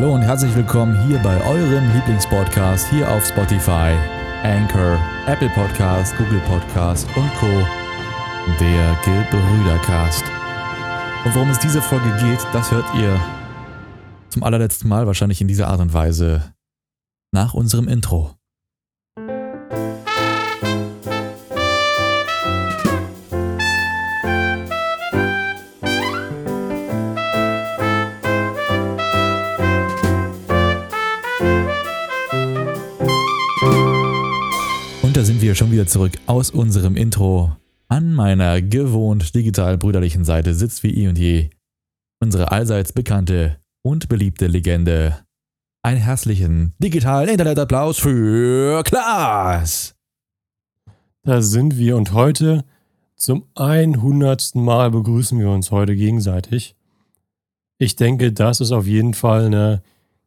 hallo und herzlich willkommen hier bei eurem Lieblingspodcast hier auf Spotify, Anchor, Apple Podcast, Google Podcast und Co. Der Gebrüdercast. Und worum es diese Folge geht, das hört ihr zum allerletzten Mal wahrscheinlich in dieser Art und Weise nach unserem Intro. Da sind wir schon wieder zurück aus unserem Intro. An meiner gewohnt digital brüderlichen Seite sitzt wie eh und je unsere allseits bekannte und beliebte Legende. Einen herzlichen digitalen Internetapplaus für Klaas. Da sind wir und heute zum 100. Mal begrüßen wir uns heute gegenseitig. Ich denke, das ist auf jeden Fall eine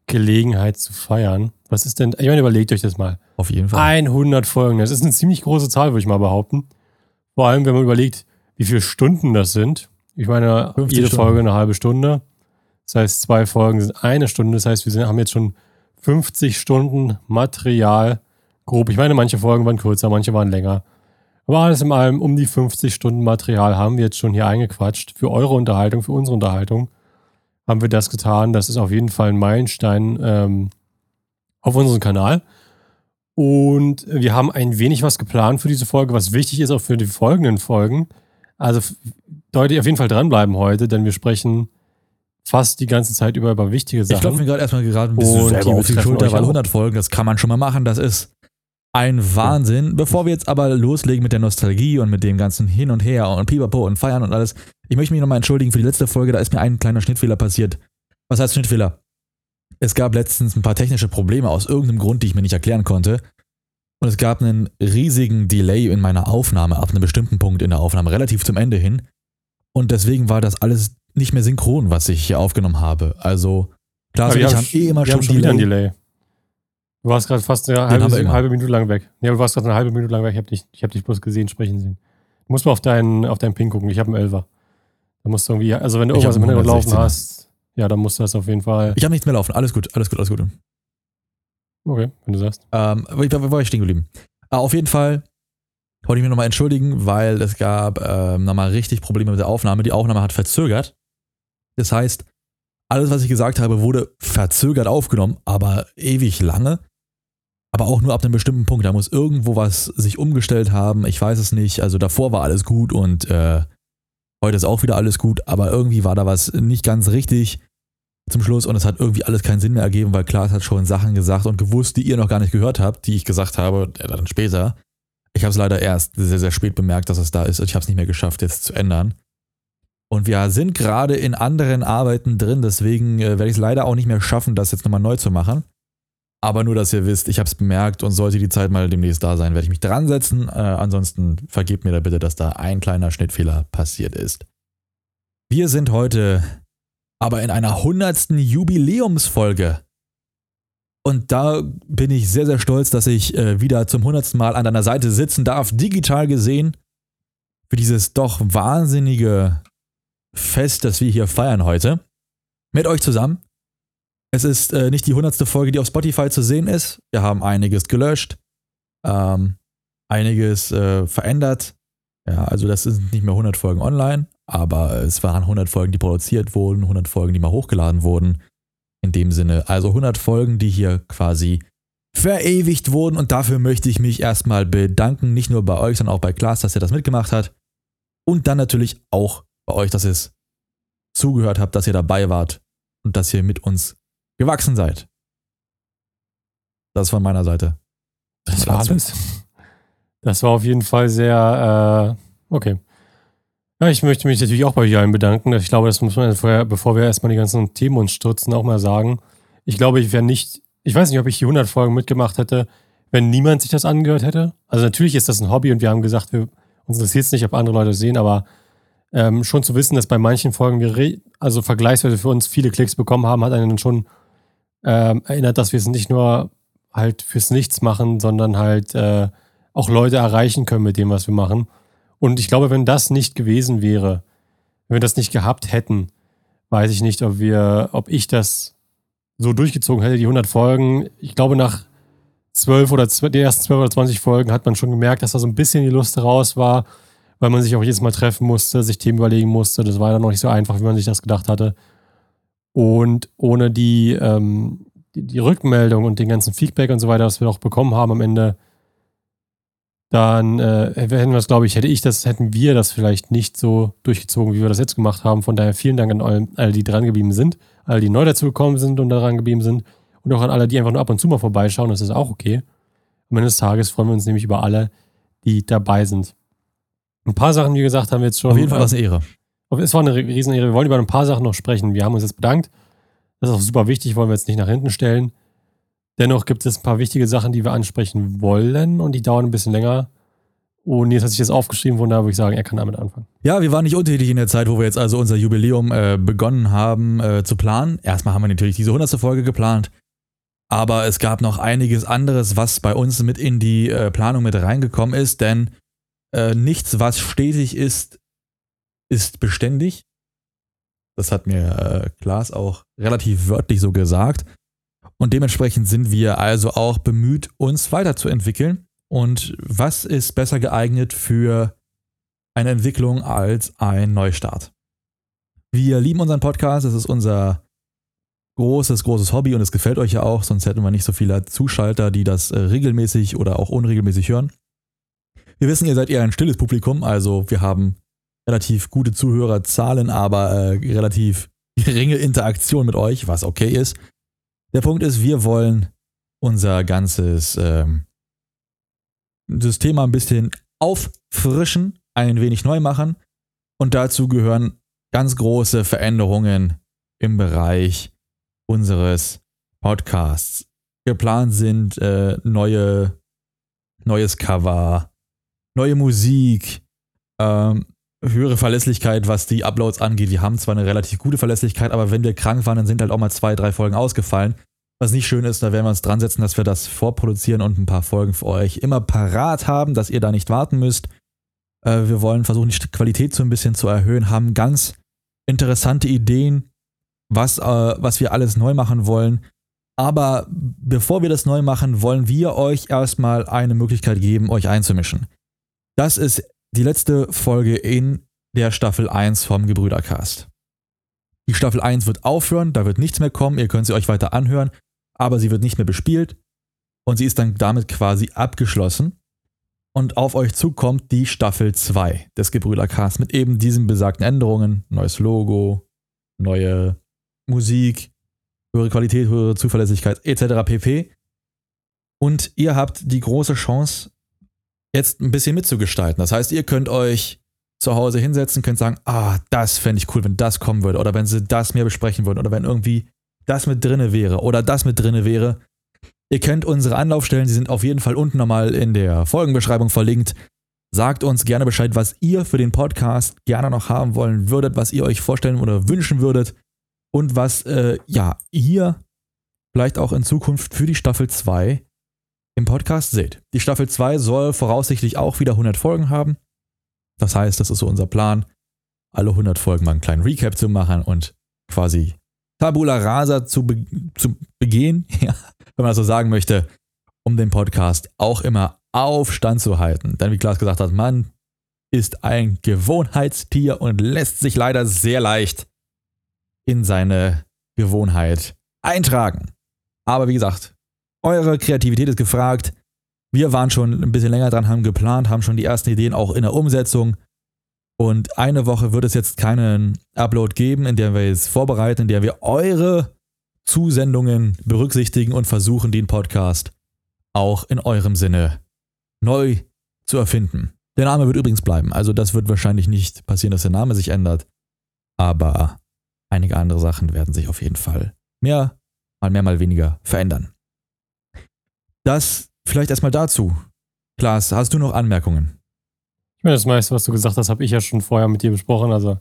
Gelegenheit zu feiern. Was ist denn, ich meine, überlegt euch das mal. Auf jeden Fall. 100 Folgen, das ist eine ziemlich große Zahl, würde ich mal behaupten. Vor allem, wenn man überlegt, wie viele Stunden das sind. Ich meine, 50 jede Stunden. Folge eine halbe Stunde. Das heißt, zwei Folgen sind eine Stunde. Das heißt, wir sind, haben jetzt schon 50 Stunden Material. Grob. Ich meine, manche Folgen waren kürzer, manche waren länger. Aber alles in allem um die 50 Stunden Material haben wir jetzt schon hier eingequatscht. Für eure Unterhaltung, für unsere Unterhaltung haben wir das getan. Das ist auf jeden Fall ein Meilenstein ähm, auf unserem Kanal. Und wir haben ein wenig was geplant für diese Folge, was wichtig ist auch für die folgenden Folgen. Also ihr auf jeden Fall dranbleiben heute, denn wir sprechen fast die ganze Zeit über, über wichtige Ich klopfe Sachen. mir gerade erstmal gerade ein bisschen Und selber die auf die Schulter, weil auch. 100 Folgen, das kann man schon mal machen. Das ist ein Wahnsinn. Bevor wir jetzt aber loslegen mit der Nostalgie und mit dem ganzen Hin und Her und Pipapo und Feiern und alles, ich möchte mich nochmal entschuldigen für die letzte Folge. Da ist mir ein kleiner Schnittfehler passiert. Was heißt Schnittfehler? Es gab letztens ein paar technische Probleme aus irgendeinem Grund, die ich mir nicht erklären konnte. Und es gab einen riesigen Delay in meiner Aufnahme ab einem bestimmten Punkt in der Aufnahme, relativ zum Ende hin. Und deswegen war das alles nicht mehr synchron, was ich hier aufgenommen habe. Also, Aber und wir ich haben haben eh immer schon schon Delay. Delay. Du warst gerade fast eine halbe, immer. halbe Minute lang weg. Ja, du warst gerade eine halbe Minute lang weg. Ich habe dich, ich hab dich bloß gesehen, sprechen sehen. Du musst mal auf deinen, auf deinen Ping gucken. Ich habe einen Elfer. Da musst du irgendwie, also wenn du irgendwas im Hintergrund laufen 116er. hast, ja, dann musst du das auf jeden Fall. Ich habe nichts mehr laufen. Alles gut, alles gut, alles gut. Okay, wenn du sagst. Ähm, wo, wo war ich stehen geblieben? Äh, auf jeden Fall wollte ich mich nochmal entschuldigen, weil es gab ähm, nochmal richtig Probleme mit der Aufnahme. Die Aufnahme hat verzögert. Das heißt, alles, was ich gesagt habe, wurde verzögert aufgenommen, aber ewig lange. Aber auch nur ab einem bestimmten Punkt. Da muss irgendwo was sich umgestellt haben. Ich weiß es nicht. Also davor war alles gut und äh, heute ist auch wieder alles gut. Aber irgendwie war da was nicht ganz richtig zum Schluss und es hat irgendwie alles keinen Sinn mehr ergeben, weil Klaas hat schon Sachen gesagt und gewusst, die ihr noch gar nicht gehört habt, die ich gesagt habe, äh, dann später. Ich habe es leider erst sehr, sehr spät bemerkt, dass es da ist und ich habe es nicht mehr geschafft, jetzt zu ändern. Und wir sind gerade in anderen Arbeiten drin, deswegen äh, werde ich es leider auch nicht mehr schaffen, das jetzt nochmal neu zu machen. Aber nur, dass ihr wisst, ich habe es bemerkt und sollte die Zeit mal demnächst da sein, werde ich mich dran setzen. Äh, ansonsten vergebt mir da bitte, dass da ein kleiner Schnittfehler passiert ist. Wir sind heute aber in einer hundertsten Jubiläumsfolge. Und da bin ich sehr, sehr stolz, dass ich äh, wieder zum hundertsten Mal an deiner Seite sitzen darf, digital gesehen, für dieses doch wahnsinnige Fest, das wir hier feiern heute. Mit euch zusammen. Es ist äh, nicht die hundertste Folge, die auf Spotify zu sehen ist. Wir haben einiges gelöscht, ähm, einiges äh, verändert. Ja, also das sind nicht mehr 100 Folgen online, aber es waren 100 Folgen, die produziert wurden, 100 Folgen, die mal hochgeladen wurden. In dem Sinne, also 100 Folgen, die hier quasi verewigt wurden und dafür möchte ich mich erstmal bedanken, nicht nur bei euch, sondern auch bei Klaas, dass er das mitgemacht hat und dann natürlich auch bei euch, dass ihr es zugehört habt, dass ihr dabei wart und dass ihr mit uns gewachsen seid. Das von meiner Seite. Das war alles. Das war auf jeden Fall sehr, äh, okay. Ja, ich möchte mich natürlich auch bei euch allen bedanken. Ich glaube, das muss man vorher, bevor wir erstmal die ganzen Themen uns stürzen, auch mal sagen. Ich glaube, ich wäre nicht, ich weiß nicht, ob ich die 100 Folgen mitgemacht hätte, wenn niemand sich das angehört hätte. Also natürlich ist das ein Hobby und wir haben gesagt, wir, uns interessiert es nicht, ob andere Leute es sehen, aber ähm, schon zu wissen, dass bei manchen Folgen wir also vergleichsweise für uns viele Klicks bekommen haben, hat einen dann schon ähm, erinnert, dass wir es nicht nur halt fürs Nichts machen, sondern halt äh, auch Leute erreichen können mit dem, was wir machen. Und ich glaube, wenn das nicht gewesen wäre, wenn wir das nicht gehabt hätten, weiß ich nicht, ob wir, ob ich das so durchgezogen hätte, die 100 Folgen. Ich glaube, nach 12 oder die ersten 12 oder 20 Folgen hat man schon gemerkt, dass da so ein bisschen die Lust raus war, weil man sich auch jedes Mal treffen musste, sich Themen überlegen musste. Das war dann noch nicht so einfach, wie man sich das gedacht hatte. Und ohne die, ähm, die, die Rückmeldung und den ganzen Feedback und so weiter, was wir auch bekommen haben am Ende, dann äh, hätten wir es, glaube ich, hätte ich das, hätten wir das vielleicht nicht so durchgezogen, wie wir das jetzt gemacht haben. Von daher vielen Dank an all, all die dran geblieben sind, all die neu dazu gekommen sind und daran geblieben sind und auch an alle, die einfach nur ab und zu mal vorbeischauen. Das ist auch okay. Am Ende des Tages freuen wir uns nämlich über alle, die dabei sind. Ein paar Sachen, wie gesagt, haben wir jetzt schon. Auf jeden Fall eine Ehre. Es war eine Riesenehre. Wir wollen über ein paar Sachen noch sprechen. Wir haben uns jetzt bedankt. Das ist auch super wichtig, wollen wir jetzt nicht nach hinten stellen. Dennoch gibt es ein paar wichtige Sachen, die wir ansprechen wollen und die dauern ein bisschen länger. Und jetzt hat sich das aufgeschrieben, von da würde ich sagen, er kann damit anfangen. Ja, wir waren nicht untätig in der Zeit, wo wir jetzt also unser Jubiläum äh, begonnen haben äh, zu planen. Erstmal haben wir natürlich diese 100. Folge geplant, aber es gab noch einiges anderes, was bei uns mit in die äh, Planung mit reingekommen ist, denn äh, nichts, was stetig ist, ist beständig. Das hat mir äh, Klaas auch relativ wörtlich so gesagt. Und dementsprechend sind wir also auch bemüht, uns weiterzuentwickeln. Und was ist besser geeignet für eine Entwicklung als ein Neustart? Wir lieben unseren Podcast, es ist unser großes, großes Hobby und es gefällt euch ja auch, sonst hätten wir nicht so viele Zuschalter, die das äh, regelmäßig oder auch unregelmäßig hören. Wir wissen, ihr seid eher ein stilles Publikum, also wir haben relativ gute Zuhörerzahlen, aber äh, relativ geringe Interaktion mit euch, was okay ist. Der Punkt ist, wir wollen unser ganzes ähm, System mal ein bisschen auffrischen, ein wenig neu machen. Und dazu gehören ganz große Veränderungen im Bereich unseres Podcasts. Geplant sind äh, neue, neues Cover, neue Musik, ähm, höhere Verlässlichkeit, was die Uploads angeht. Wir haben zwar eine relativ gute Verlässlichkeit, aber wenn wir krank waren, dann sind halt auch mal zwei, drei Folgen ausgefallen. Was nicht schön ist, da werden wir uns dran setzen, dass wir das vorproduzieren und ein paar Folgen für euch immer parat haben, dass ihr da nicht warten müsst. Äh, wir wollen versuchen, die Qualität so ein bisschen zu erhöhen, haben ganz interessante Ideen, was, äh, was wir alles neu machen wollen. Aber bevor wir das neu machen, wollen wir euch erstmal eine Möglichkeit geben, euch einzumischen. Das ist die letzte Folge in der Staffel 1 vom Gebrüdercast. Die Staffel 1 wird aufhören, da wird nichts mehr kommen, ihr könnt sie euch weiter anhören, aber sie wird nicht mehr bespielt und sie ist dann damit quasi abgeschlossen. Und auf euch zukommt die Staffel 2 des Gebrüdercasts mit eben diesen besagten Änderungen, neues Logo, neue Musik, höhere Qualität, höhere Zuverlässigkeit etc. pp. Und ihr habt die große Chance, jetzt ein bisschen mitzugestalten. Das heißt, ihr könnt euch zu Hause hinsetzen, könnt sagen, ah, das fände ich cool, wenn das kommen würde oder wenn sie das mehr besprechen würden oder wenn irgendwie das mit drinne wäre oder das mit drinne wäre. Ihr kennt unsere Anlaufstellen, die sind auf jeden Fall unten nochmal in der Folgenbeschreibung verlinkt. Sagt uns gerne Bescheid, was ihr für den Podcast gerne noch haben wollen würdet, was ihr euch vorstellen oder wünschen würdet und was äh, ja ihr vielleicht auch in Zukunft für die Staffel 2 im Podcast seht. Die Staffel 2 soll voraussichtlich auch wieder 100 Folgen haben. Das heißt, das ist so unser Plan, alle 100 Folgen mal einen kleinen Recap zu machen und quasi Tabula Rasa zu, be zu begehen, ja, wenn man das so sagen möchte, um den Podcast auch immer auf Stand zu halten. Denn wie Klaas gesagt hat, man ist ein Gewohnheitstier und lässt sich leider sehr leicht in seine Gewohnheit eintragen. Aber wie gesagt, eure Kreativität ist gefragt. Wir waren schon ein bisschen länger dran, haben geplant, haben schon die ersten Ideen auch in der Umsetzung. Und eine Woche wird es jetzt keinen Upload geben, in der wir es vorbereiten, in der wir eure Zusendungen berücksichtigen und versuchen, den Podcast auch in eurem Sinne neu zu erfinden. Der Name wird übrigens bleiben. Also das wird wahrscheinlich nicht passieren, dass der Name sich ändert. Aber einige andere Sachen werden sich auf jeden Fall mehr, mal mehr, mal weniger verändern. Das vielleicht erstmal dazu. Klaas, hast du noch Anmerkungen? Ich meine, das meiste, was du gesagt hast, habe ich ja schon vorher mit dir besprochen. Also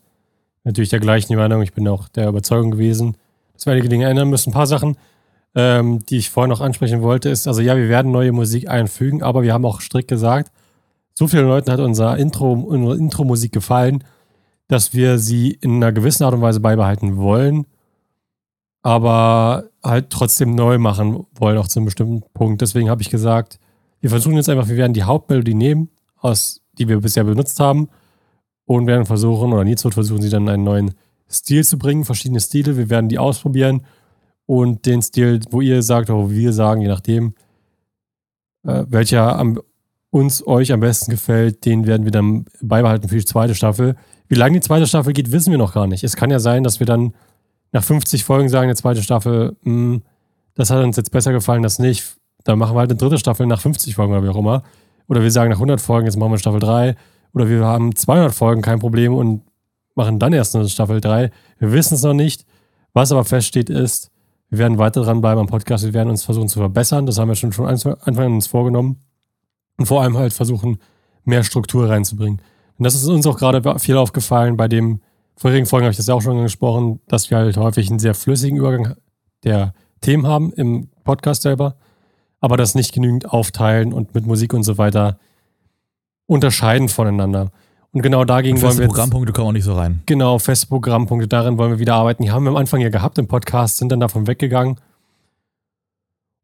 natürlich der gleichen Meinung. Ich bin auch der Überzeugung gewesen, dass wir einige Dinge ändern müssen. Ein paar Sachen, ähm, die ich vorher noch ansprechen wollte, ist, also ja, wir werden neue Musik einfügen, aber wir haben auch strikt gesagt, so vielen Leuten hat unser Intro, unsere Intro-Musik gefallen, dass wir sie in einer gewissen Art und Weise beibehalten wollen aber halt trotzdem neu machen wollen, auch zu einem bestimmten Punkt. Deswegen habe ich gesagt, wir versuchen jetzt einfach, wir werden die Hauptmelodie nehmen, aus, die wir bisher benutzt haben, und werden versuchen, oder wird versuchen, sie dann einen neuen Stil zu bringen, verschiedene Stile. Wir werden die ausprobieren und den Stil, wo ihr sagt, oder wo wir sagen, je nachdem, äh, welcher am, uns, euch am besten gefällt, den werden wir dann beibehalten für die zweite Staffel. Wie lange die zweite Staffel geht, wissen wir noch gar nicht. Es kann ja sein, dass wir dann nach 50 Folgen sagen, die zweite Staffel, mh, hm, das hat uns jetzt besser gefallen, das nicht. Dann machen wir halt eine dritte Staffel nach 50 Folgen oder wie auch immer. Oder wir sagen nach 100 Folgen, jetzt machen wir Staffel 3. Oder wir haben 200 Folgen, kein Problem und machen dann erst eine Staffel 3. Wir wissen es noch nicht. Was aber feststeht ist, wir werden weiter dranbleiben am Podcast. Wir werden uns versuchen zu verbessern. Das haben wir schon von Anfang an uns vorgenommen. Und vor allem halt versuchen, mehr Struktur reinzubringen. Und das ist uns auch gerade viel aufgefallen. Bei dem vorherigen Folgen habe ich das ja auch schon angesprochen, dass wir halt häufig einen sehr flüssigen Übergang der Themen haben im Podcast selber, aber das nicht genügend aufteilen und mit Musik und so weiter unterscheiden voneinander. Und genau dagegen und wollen wir. Jetzt, Programmpunkte kommen auch nicht so rein. Genau, feste Programmpunkte, darin wollen wir wieder arbeiten. Die haben wir am Anfang ja gehabt im Podcast, sind dann davon weggegangen.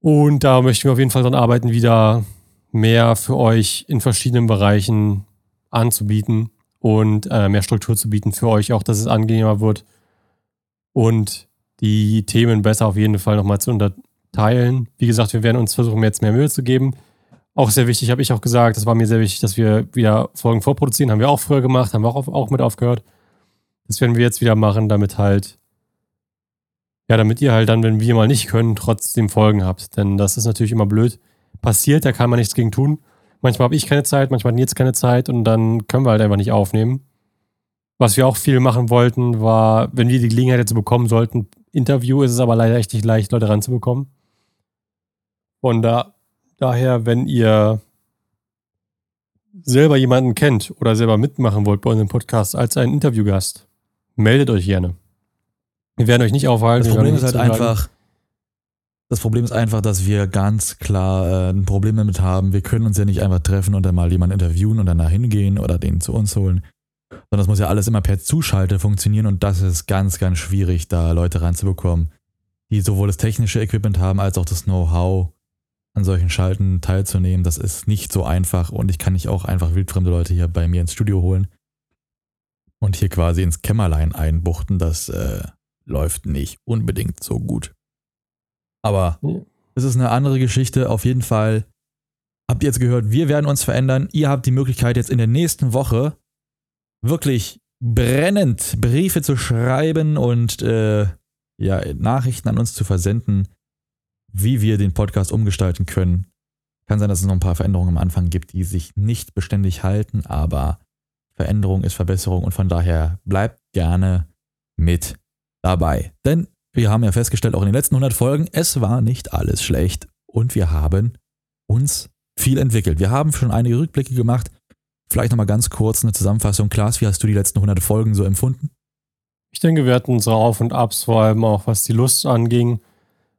Und da möchten wir auf jeden Fall dran arbeiten, wieder mehr für euch in verschiedenen Bereichen anzubieten und äh, mehr Struktur zu bieten für euch, auch dass es angenehmer wird und die Themen besser auf jeden Fall nochmal zu unterteilen. Wie gesagt, wir werden uns versuchen, jetzt mehr Mühe zu geben. Auch sehr wichtig, habe ich auch gesagt, das war mir sehr wichtig, dass wir wieder Folgen vorproduzieren. Haben wir auch früher gemacht, haben wir auch, auch mit aufgehört. Das werden wir jetzt wieder machen, damit halt, ja, damit ihr halt dann, wenn wir mal nicht können, trotzdem Folgen habt. Denn das ist natürlich immer blöd. Passiert, da kann man nichts gegen tun. Manchmal habe ich keine Zeit, manchmal hat Nils keine Zeit und dann können wir halt einfach nicht aufnehmen. Was wir auch viel machen wollten, war, wenn wir die Gelegenheit dazu bekommen sollten, Interview, ist es aber leider echt nicht leicht, Leute ranzubekommen. Von da Daher, wenn ihr selber jemanden kennt oder selber mitmachen wollt bei unserem Podcast als ein Interviewgast, meldet euch gerne. Wir werden euch nicht aufhalten. Das Problem ist halt einfach, das Problem ist einfach, dass wir ganz klar äh, ein Problem damit haben. Wir können uns ja nicht einfach treffen und dann mal jemanden interviewen und dann da hingehen oder den zu uns holen. Sondern das muss ja alles immer per Zuschalte funktionieren und das ist ganz, ganz schwierig, da Leute reinzubekommen, die sowohl das technische Equipment haben als auch das Know-how an solchen Schalten teilzunehmen. Das ist nicht so einfach und ich kann nicht auch einfach wildfremde Leute hier bei mir ins Studio holen und hier quasi ins Kämmerlein einbuchten. Das äh, läuft nicht unbedingt so gut. Aber es ist eine andere Geschichte. Auf jeden Fall habt ihr jetzt gehört, wir werden uns verändern. Ihr habt die Möglichkeit jetzt in der nächsten Woche wirklich brennend Briefe zu schreiben und äh, ja, Nachrichten an uns zu versenden wie wir den Podcast umgestalten können. Kann sein, dass es noch ein paar Veränderungen am Anfang gibt, die sich nicht beständig halten, aber Veränderung ist Verbesserung und von daher bleibt gerne mit dabei. Denn wir haben ja festgestellt, auch in den letzten 100 Folgen, es war nicht alles schlecht und wir haben uns viel entwickelt. Wir haben schon einige Rückblicke gemacht. Vielleicht nochmal ganz kurz eine Zusammenfassung. Klaas, wie hast du die letzten 100 Folgen so empfunden? Ich denke, wir hatten unsere Auf- und Abs, vor allem auch was die Lust anging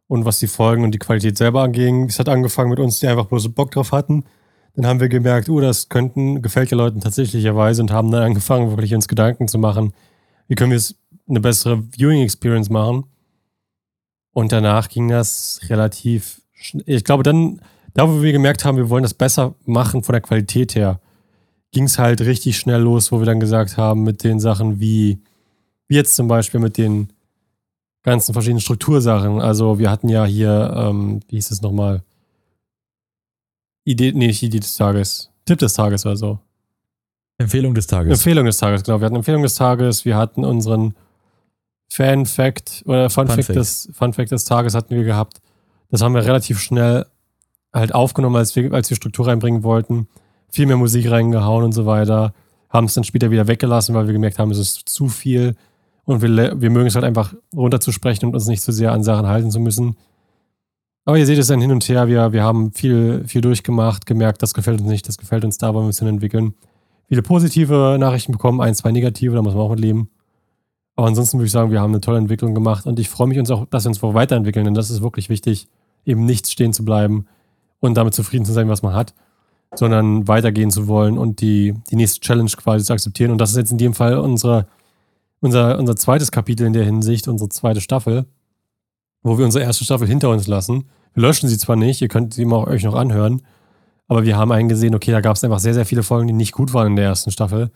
und was die Folgen und die Qualität selber anging. Es hat angefangen mit uns, die einfach bloß Bock drauf hatten. Dann haben wir gemerkt, oh, das könnten, gefällt ja Leuten tatsächlicherweise und haben dann angefangen, wirklich uns Gedanken zu machen, wie können wir es eine bessere Viewing Experience machen. Und danach ging das relativ, ich glaube, dann, da wo wir gemerkt haben, wir wollen das besser machen von der Qualität her, ging es halt richtig schnell los, wo wir dann gesagt haben, mit den Sachen wie, wie jetzt zum Beispiel mit den ganzen verschiedenen Struktursachen. Also wir hatten ja hier, ähm, wie hieß es nochmal? Idee, nee, nicht Idee des Tages. Tipp des Tages oder so. Empfehlung des Tages. Empfehlung des Tages, genau. Wir hatten Empfehlung des Tages, wir hatten unseren Fan-Fact oder Fun, Fun, Fact, Fact. Des, Fun Fact des Tages hatten wir gehabt. Das haben wir relativ schnell halt aufgenommen, als wir, als wir Struktur reinbringen wollten. Viel mehr Musik reingehauen und so weiter. Haben es dann später wieder weggelassen, weil wir gemerkt haben, es ist zu viel. Und wir, wir mögen es halt einfach runterzusprechen und uns nicht zu sehr an Sachen halten zu müssen. Aber ihr seht es dann hin und her. Wir, wir haben viel, viel durchgemacht, gemerkt, das gefällt uns nicht, das gefällt uns, da wollen wir ein bisschen entwickeln. Viele positive Nachrichten bekommen, ein, zwei negative, da muss man auch mit leben. Aber ansonsten würde ich sagen, wir haben eine tolle Entwicklung gemacht und ich freue mich uns auch, dass wir uns weiterentwickeln, denn das ist wirklich wichtig, eben nichts stehen zu bleiben und damit zufrieden zu sein, was man hat, sondern weitergehen zu wollen und die, die nächste Challenge quasi zu akzeptieren. Und das ist jetzt in dem Fall unsere unser, unser zweites Kapitel in der Hinsicht, unsere zweite Staffel. wo wir unsere erste Staffel hinter uns lassen. Wir löschen sie zwar nicht, ihr könnt sie mal euch noch anhören, aber wir haben eingesehen, okay, da gab es einfach sehr, sehr viele Folgen, die nicht gut waren in der ersten Staffel,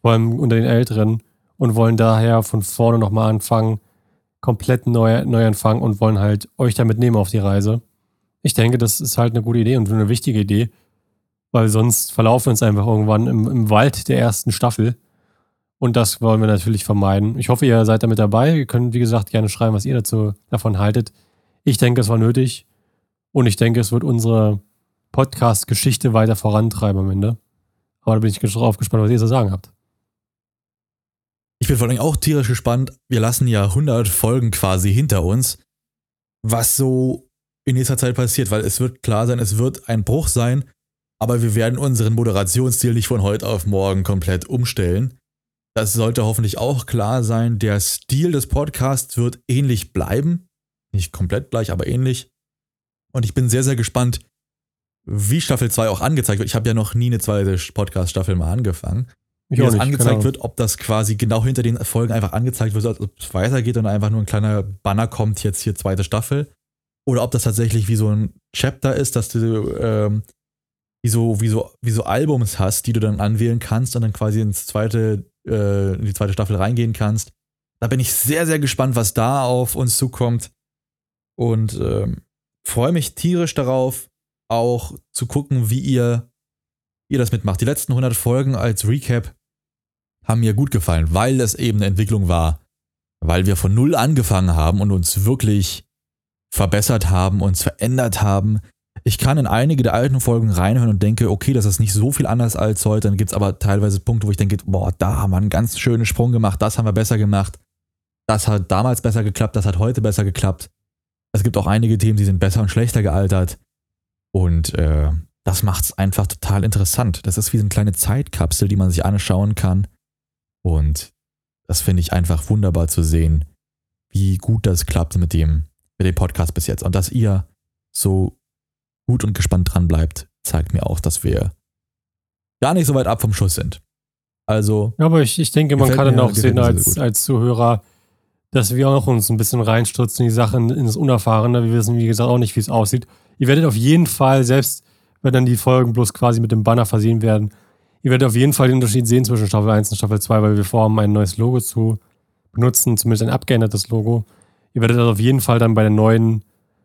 vor allem unter den Älteren und wollen daher von vorne nochmal anfangen, komplett neu, neu anfangen und wollen halt euch damit nehmen auf die Reise. Ich denke, das ist halt eine gute Idee und eine wichtige Idee, weil sonst verlaufen wir uns einfach irgendwann im, im Wald der ersten Staffel. Und das wollen wir natürlich vermeiden. Ich hoffe, ihr seid damit dabei. Ihr könnt, wie gesagt, gerne schreiben, was ihr dazu davon haltet. Ich denke, es war nötig. Und ich denke, es wird unsere Podcast-Geschichte weiter vorantreiben am Ende. Aber da bin ich drauf gespannt, was ihr zu sagen habt. Ich bin vor allem auch tierisch gespannt. Wir lassen ja 100 Folgen quasi hinter uns, was so in nächster Zeit passiert, weil es wird klar sein, es wird ein Bruch sein, aber wir werden unseren Moderationsstil nicht von heute auf morgen komplett umstellen. Das sollte hoffentlich auch klar sein. Der Stil des Podcasts wird ähnlich bleiben. Nicht komplett gleich, aber ähnlich. Und ich bin sehr, sehr gespannt, wie Staffel 2 auch angezeigt wird. Ich habe ja noch nie eine zweite Podcast-Staffel mal angefangen. Wie das angezeigt wird, ob das quasi genau hinter den Folgen einfach angezeigt wird, als ob es weitergeht und einfach nur ein kleiner Banner kommt, jetzt hier zweite Staffel. Oder ob das tatsächlich wie so ein Chapter ist, dass du ähm, wie, so, wie, so, wie so Albums hast, die du dann anwählen kannst und dann quasi ins zweite, äh, in die zweite Staffel reingehen kannst. Da bin ich sehr, sehr gespannt, was da auf uns zukommt. Und ähm, freue mich tierisch darauf, auch zu gucken, wie ihr, ihr das mitmacht. Die letzten 100 Folgen als Recap haben mir gut gefallen, weil es eben eine Entwicklung war, weil wir von Null angefangen haben und uns wirklich verbessert haben, uns verändert haben. Ich kann in einige der alten Folgen reinhören und denke, okay, das ist nicht so viel anders als heute. Dann gibt es aber teilweise Punkte, wo ich denke, boah, da haben wir einen ganz schönen Sprung gemacht, das haben wir besser gemacht. Das hat damals besser geklappt, das hat heute besser geklappt. Es gibt auch einige Themen, die sind besser und schlechter gealtert. Und äh, das macht es einfach total interessant. Das ist wie so eine kleine Zeitkapsel, die man sich anschauen kann. Und das finde ich einfach wunderbar zu sehen, wie gut das klappt mit dem, mit dem Podcast bis jetzt. Und dass ihr so gut und gespannt dran bleibt, zeigt mir auch, dass wir gar nicht so weit ab vom Schuss sind. Also. Ja, aber ich, ich denke, man kann dann auch sehen als, als Zuhörer, dass wir auch uns ein bisschen reinstürzen in die Sachen, in das Unerfahrene. Wir wissen, wie gesagt, auch nicht, wie es aussieht. Ihr werdet auf jeden Fall, selbst wenn dann die Folgen bloß quasi mit dem Banner versehen werden, ihr werdet auf jeden Fall den Unterschied sehen zwischen Staffel 1 und Staffel 2, weil wir vorhaben, ein neues Logo zu benutzen, zumindest ein abgeändertes Logo. Ihr werdet das auf jeden Fall dann bei der neuen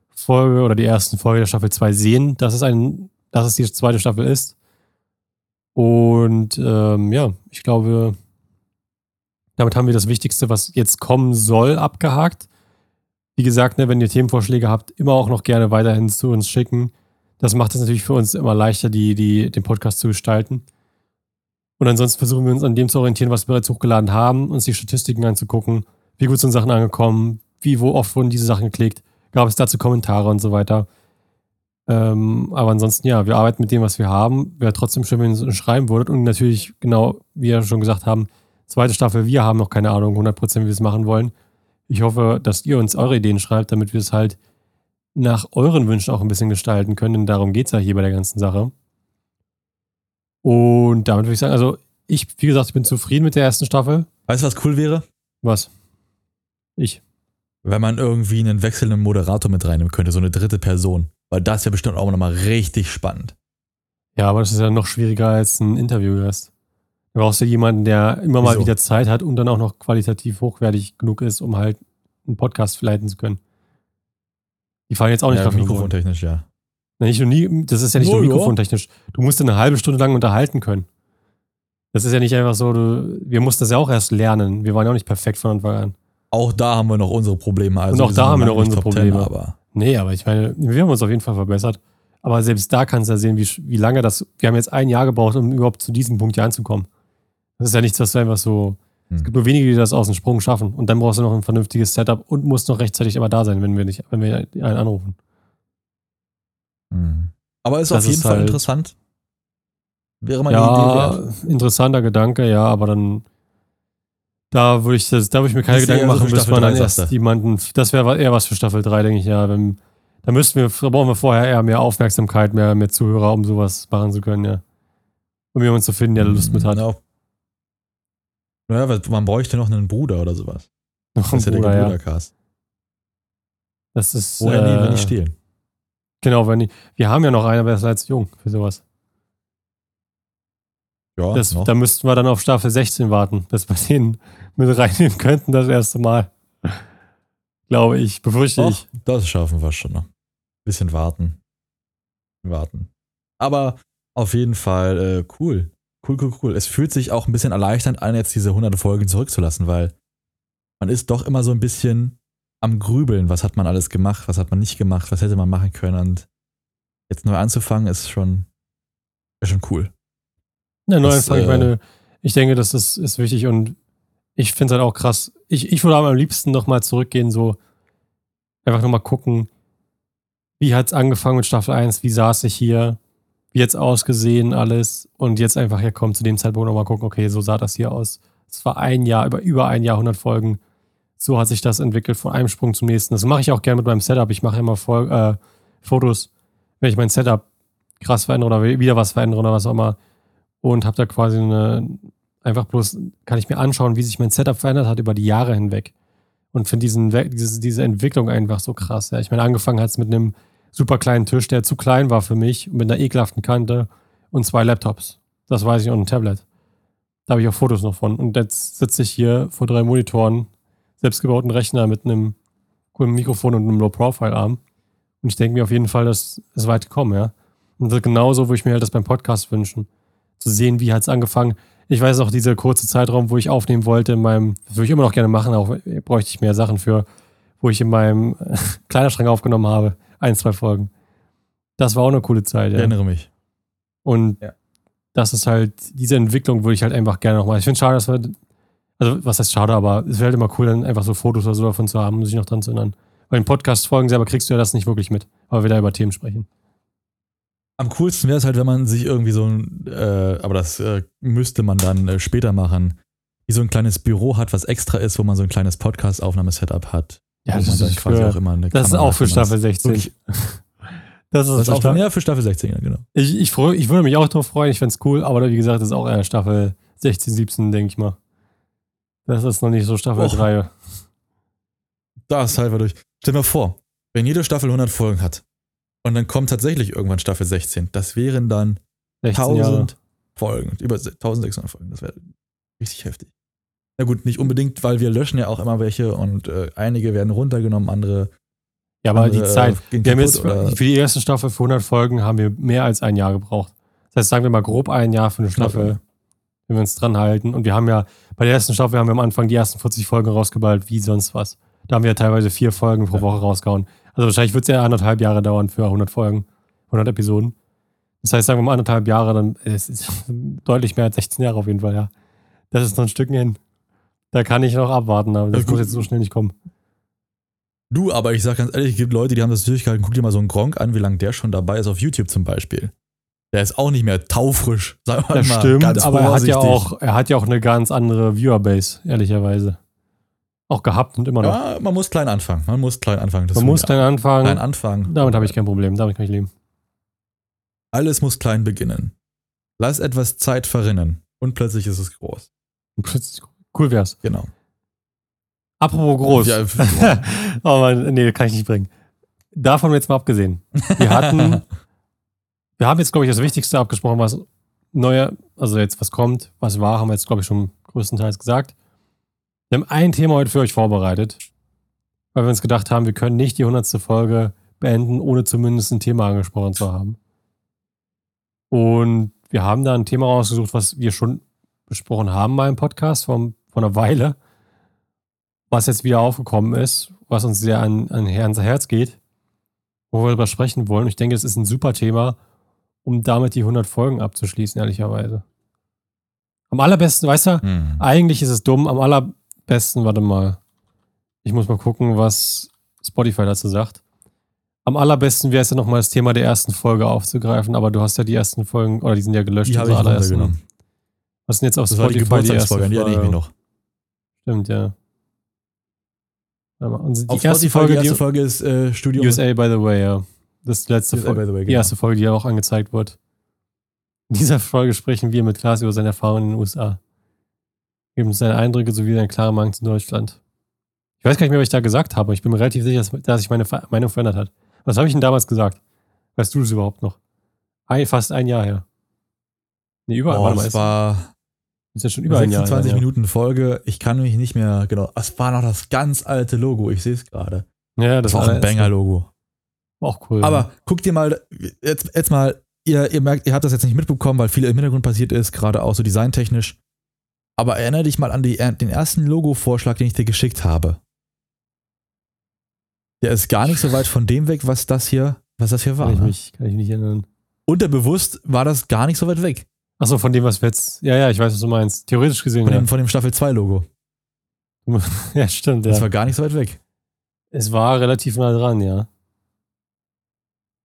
Folge oder die ersten Folge der Staffel 2 sehen, dass es, ein, dass es die zweite Staffel ist. Und ähm, ja, ich glaube, damit haben wir das Wichtigste, was jetzt kommen soll, abgehakt. Wie gesagt, ne, wenn ihr Themenvorschläge habt, immer auch noch gerne weiterhin zu uns schicken. Das macht es natürlich für uns immer leichter, die, die, den Podcast zu gestalten. Und ansonsten versuchen wir uns an dem zu orientieren, was wir bereits hochgeladen haben, uns die Statistiken anzugucken, wie gut sind Sachen angekommen, wie, wo oft wurden diese Sachen geklickt, gab es dazu Kommentare und so weiter. Ähm, aber ansonsten, ja, wir arbeiten mit dem, was wir haben. Wäre trotzdem schön, wenn ihr uns schreiben würdet. Und natürlich, genau, wie wir schon gesagt haben, zweite Staffel, wir haben noch keine Ahnung 100%, wie wir es machen wollen. Ich hoffe, dass ihr uns eure Ideen schreibt, damit wir es halt nach euren Wünschen auch ein bisschen gestalten können, denn darum geht es ja hier bei der ganzen Sache. Und damit würde ich sagen, also ich, wie gesagt, ich bin zufrieden mit der ersten Staffel. Weißt du, was cool wäre? Was? Ich. Wenn man irgendwie einen wechselnden Moderator mit reinnehmen könnte, so eine dritte Person. Weil das wäre bestimmt auch nochmal richtig spannend. Ja, aber das ist ja noch schwieriger als ein Interviewgast. Du brauchst ja jemanden, der immer mal Wieso? wieder Zeit hat und dann auch noch qualitativ hochwertig genug ist, um halt einen Podcast leiten zu können. Die fallen jetzt auch nicht ja, drauf mikrofontechnisch, ja. Nicht nur nie, das ist ja nicht oh, nur mikrofontechnisch. Du musst eine halbe Stunde lang unterhalten können. Das ist ja nicht einfach so, du, wir mussten das ja auch erst lernen. Wir waren ja auch nicht perfekt von Anfang an. Auch da haben wir noch unsere Probleme. Also und auch da haben wir noch unsere Probleme. 10, aber nee, aber ich meine, wir haben uns auf jeden Fall verbessert. Aber selbst da kannst du ja sehen, wie, wie lange das. Wir haben jetzt ein Jahr gebraucht, um überhaupt zu diesem Punkt hier anzukommen. Das ist ja nichts, was du einfach so. Hm. Es gibt nur wenige, die das aus dem Sprung schaffen. Und dann brauchst du noch ein vernünftiges Setup und musst noch rechtzeitig immer da sein, wenn wir nicht, wenn wir einen anrufen. Hm. Aber ist das auf jeden ist Fall halt interessant. Wäre mal ja, Idee wert. interessanter Gedanke, ja, aber dann da würde ich, das, da würde ich mir keine Gedanken machen, so bis man dann erst jemanden. Das wäre eher was für Staffel 3, denke ich, ja. Wenn, da müssten wir, da brauchen wir vorher eher mehr Aufmerksamkeit, mehr, mehr Zuhörer, um sowas machen zu können, ja. Um jemanden zu finden, der da Lust mit hat. Ja. Naja, man bräuchte noch einen Bruder oder sowas. Noch das ist ja Bruder, der Brudercast. Das ist. Woher äh, nie, wenn nicht stehlen. Genau, wenn die, wir haben ja noch einen, aber er ist halt zu jung für sowas. Ja, Das, noch. da müssten wir dann auf Staffel 16 warten, bis wir den mit reinnehmen könnten, das erste Mal. Glaube ich, befürchte Doch, ich. das schaffen wir schon noch. Bisschen warten. Warten. Aber auf jeden Fall äh, cool. Cool, cool, cool. Es fühlt sich auch ein bisschen erleichternd an, jetzt diese 100 Folgen zurückzulassen, weil man ist doch immer so ein bisschen am Grübeln. Was hat man alles gemacht? Was hat man nicht gemacht? Was hätte man machen können? Und jetzt neu anzufangen ist schon, ist schon cool. Ja, neu anfangen, ich äh, meine, ich denke, das ist, ist wichtig und ich finde es halt auch krass. Ich, ich würde aber am liebsten nochmal zurückgehen, so einfach nochmal gucken, wie hat es angefangen mit Staffel 1, wie saß ich hier, jetzt ausgesehen alles und jetzt einfach herkommen zu dem Zeitpunkt nochmal gucken, okay, so sah das hier aus. Es war ein Jahr, über, über ein Jahr, 100 Folgen. So hat sich das entwickelt von einem Sprung zum nächsten. Das mache ich auch gerne mit meinem Setup. Ich mache immer Fol äh, Fotos, wenn ich mein Setup krass verändere oder wieder was verändere oder was auch immer und habe da quasi eine, einfach bloß, kann ich mir anschauen, wie sich mein Setup verändert hat über die Jahre hinweg. Und finde diese, diese Entwicklung einfach so krass. Ja. Ich meine, angefangen hat es mit einem super kleinen Tisch, der zu klein war für mich, mit einer ekelhaften Kante und zwei Laptops. Das weiß ich und ein Tablet. Da habe ich auch Fotos noch von. Und jetzt sitze ich hier vor drei Monitoren, selbstgebauten Rechner mit einem coolen Mikrofon und einem Low-Profile-Arm. Und ich denke mir auf jeden Fall, dass es weit gekommen, ja. Und das genauso würde ich mir halt das beim Podcast wünschen zu sehen, wie hat es angefangen. Ich weiß noch, dieser kurze Zeitraum, wo ich aufnehmen wollte in meinem, das würde ich immer noch gerne machen, auch bräuchte ich mehr Sachen für, wo ich in meinem Kleiderschrank aufgenommen habe. Ein, zwei Folgen. Das war auch eine coole Zeit, Ich ja. erinnere mich. Und Ja. das ist halt, diese Entwicklung würde ich halt einfach gerne nochmal. Ich finde es schade, dass wir, also was heißt schade, aber es wäre halt immer cool, dann einfach so Fotos oder so davon zu haben, um sich noch dran zu erinnern. Weil in Podcast-Folgen selber kriegst du ja das nicht wirklich mit, weil wir da über Themen sprechen. Am coolsten wäre es halt, wenn man sich irgendwie so ein, äh, aber das äh, müsste man dann äh, später machen, wie so ein kleines Büro hat, was extra ist, wo man so ein kleines Podcast-Aufnahmesetup hat. Ja, das ist quasi für- auch immer eine Das ist Kamera auch für Staffel 16. wirklich- Das ist, Das ist auch Staffel, ja, für Staffel 16, ja, genau. Ich, ich, freu, ich würde mich auch drauf freuen, ich fände es cool, aber wie gesagt, das ist auch eher Staffel 16, 17, denke ich mal. Das ist noch nicht so Staffel Och. 3. Das halten wir durch. Stell dir mal vor, wenn jede Staffel 100 Folgen hat und dann kommt tatsächlich irgendwann Staffel 16, das wären dann 16 1000 Jahre. Folgen, über 1600 Folgen, das wäre richtig heftig. Na gut, nicht unbedingt, weil wir löschen ja auch immer welche und äh, einige werden runtergenommen, andere. Ja, aber die andere, äh, Zeit. Wir haben jetzt für die erste Staffel für 100 Folgen haben wir mehr als ein Jahr gebraucht. Das heißt, sagen wir mal grob ein Jahr für eine Staffel, ja. wenn wir uns dran halten. Und wir haben ja, bei der ersten Staffel haben wir am Anfang die ersten 40 Folgen rausgeballt, wie sonst was. Da haben wir ja teilweise vier Folgen pro. Woche rausgehauen. Also wahrscheinlich wird es ja anderthalb Jahre dauern für 100 Folgen, 100 Episoden. Das heißt, sagen wir mal anderthalb Jahre, dann es ist deutlich mehr als 16 Jahre auf jeden Fall, ja. Das ist noch ein Stück hin. Da kann ich noch abwarten, aber das gut. muss jetzt so schnell nicht kommen. Du, aber ich sag ganz ehrlich, es gibt Leute, die haben das durchgehalten. Guck dir mal so einen Gronk an, wie lange der schon dabei ist auf YouTube zum Beispiel. Der ist auch nicht mehr taufrisch, sagen wir Das mal. stimmt, ganz aber er hat ja auch, er hat ja auch eine ganz andere Viewerbase, ehrlicherweise. Auch gehabt und immer noch. Ja, man muss klein anfangen. Man muss klein anfangen. Das Man muss klein anfangen. klein anfangen. Damit habe ich kein Problem, damit kann ich leben. Alles muss klein beginnen. Lass etwas Zeit verrinnen und plötzlich ist es groß. Cool wär's. Genau. Apropos groß. Ja, oh Mann, nee, kann ich nicht bringen. Davon jetzt mal abgesehen. Wir hatten, wir haben jetzt, glaube ich, das Wichtigste abgesprochen, was neue, also jetzt was kommt, was war, haben wir jetzt, glaube ich, schon größtenteils gesagt. Wir haben ein Thema heute für euch vorbereitet, weil wir uns gedacht haben, wir können nicht die 100. Folge beenden, ohne zumindest ein Thema angesprochen zu haben. Und wir haben da ein Thema rausgesucht, was wir schon besprochen haben mal im Podcast von, von einer Weile, was jetzt wieder aufgekommen ist, was uns sehr an, an unser Herz geht, wo wir darüber sprechen wollen. Ich denke, es ist ein super Thema, um damit die 100 Folgen abzuschließen, ehrlicherweise. Am allerbesten, weißt du, Hm. eigentlich ist es dumm, am allerbesten, warte mal, ich muss mal gucken, was Spotify dazu sagt. Am allerbesten wäre es ja nochmal das Thema der ersten Folge aufzugreifen, aber du hast ja die ersten Folgen, oder die sind ja gelöscht. Die habe ich allerersten. Was sind jetzt auf Das war die Spotify Geburtstagsfolge, an die erinnere ich mich noch. Stimmt, ja. Warte mal, und die Auf erste Folge, die erste die Folge ist äh, Studio USA, by the way, ja. Das ist die letzte USA, Folge. by the way, Die genau. erste Folge, die ja auch angezeigt wird. In dieser Folge sprechen wir mit Klaas über seine Erfahrungen in den USA. Geben uns seine Eindrücke sowie seine klare Meinung zu Deutschland. Ich weiß gar nicht mehr, was ich da gesagt habe. Ich bin mir relativ sicher, dass sich meine Meinung verändert hat. Was habe ich denn damals gesagt? Weißt du das überhaupt noch? Ein, fast ein Jahr her. Nee, überall. Oh, das war ist ja schon über ein Jahr. 26 Minuten Folge. Ich kann mich nicht mehr genau. Es war noch das ganz alte Logo. Ich sehe es gerade. Ja, das, das war ein Banger-Logo. Auch cool. Aber ja. guck dir mal, jetzt, jetzt mal, ihr, ihr merkt, ihr habt das jetzt nicht mitbekommen, weil viel im Hintergrund passiert ist, gerade auch so designtechnisch. Aber erinnere dich mal an die, den ersten Logo-Vorschlag, den ich dir geschickt habe. Der ist gar nicht so weit von dem weg, was das hier, was das hier war. Kann ich, ne? mich, kann ich mich nicht erinnern. Unterbewusst war das gar nicht so weit weg. Achso, von dem, was wir jetzt. Ja, ja, ich weiß, was du meinst. Theoretisch gesehen. Von, ja. dem, von dem Staffel 2 Logo. ja, stimmt, ja. Das war gar nicht so weit weg. Es war relativ nah dran, ja.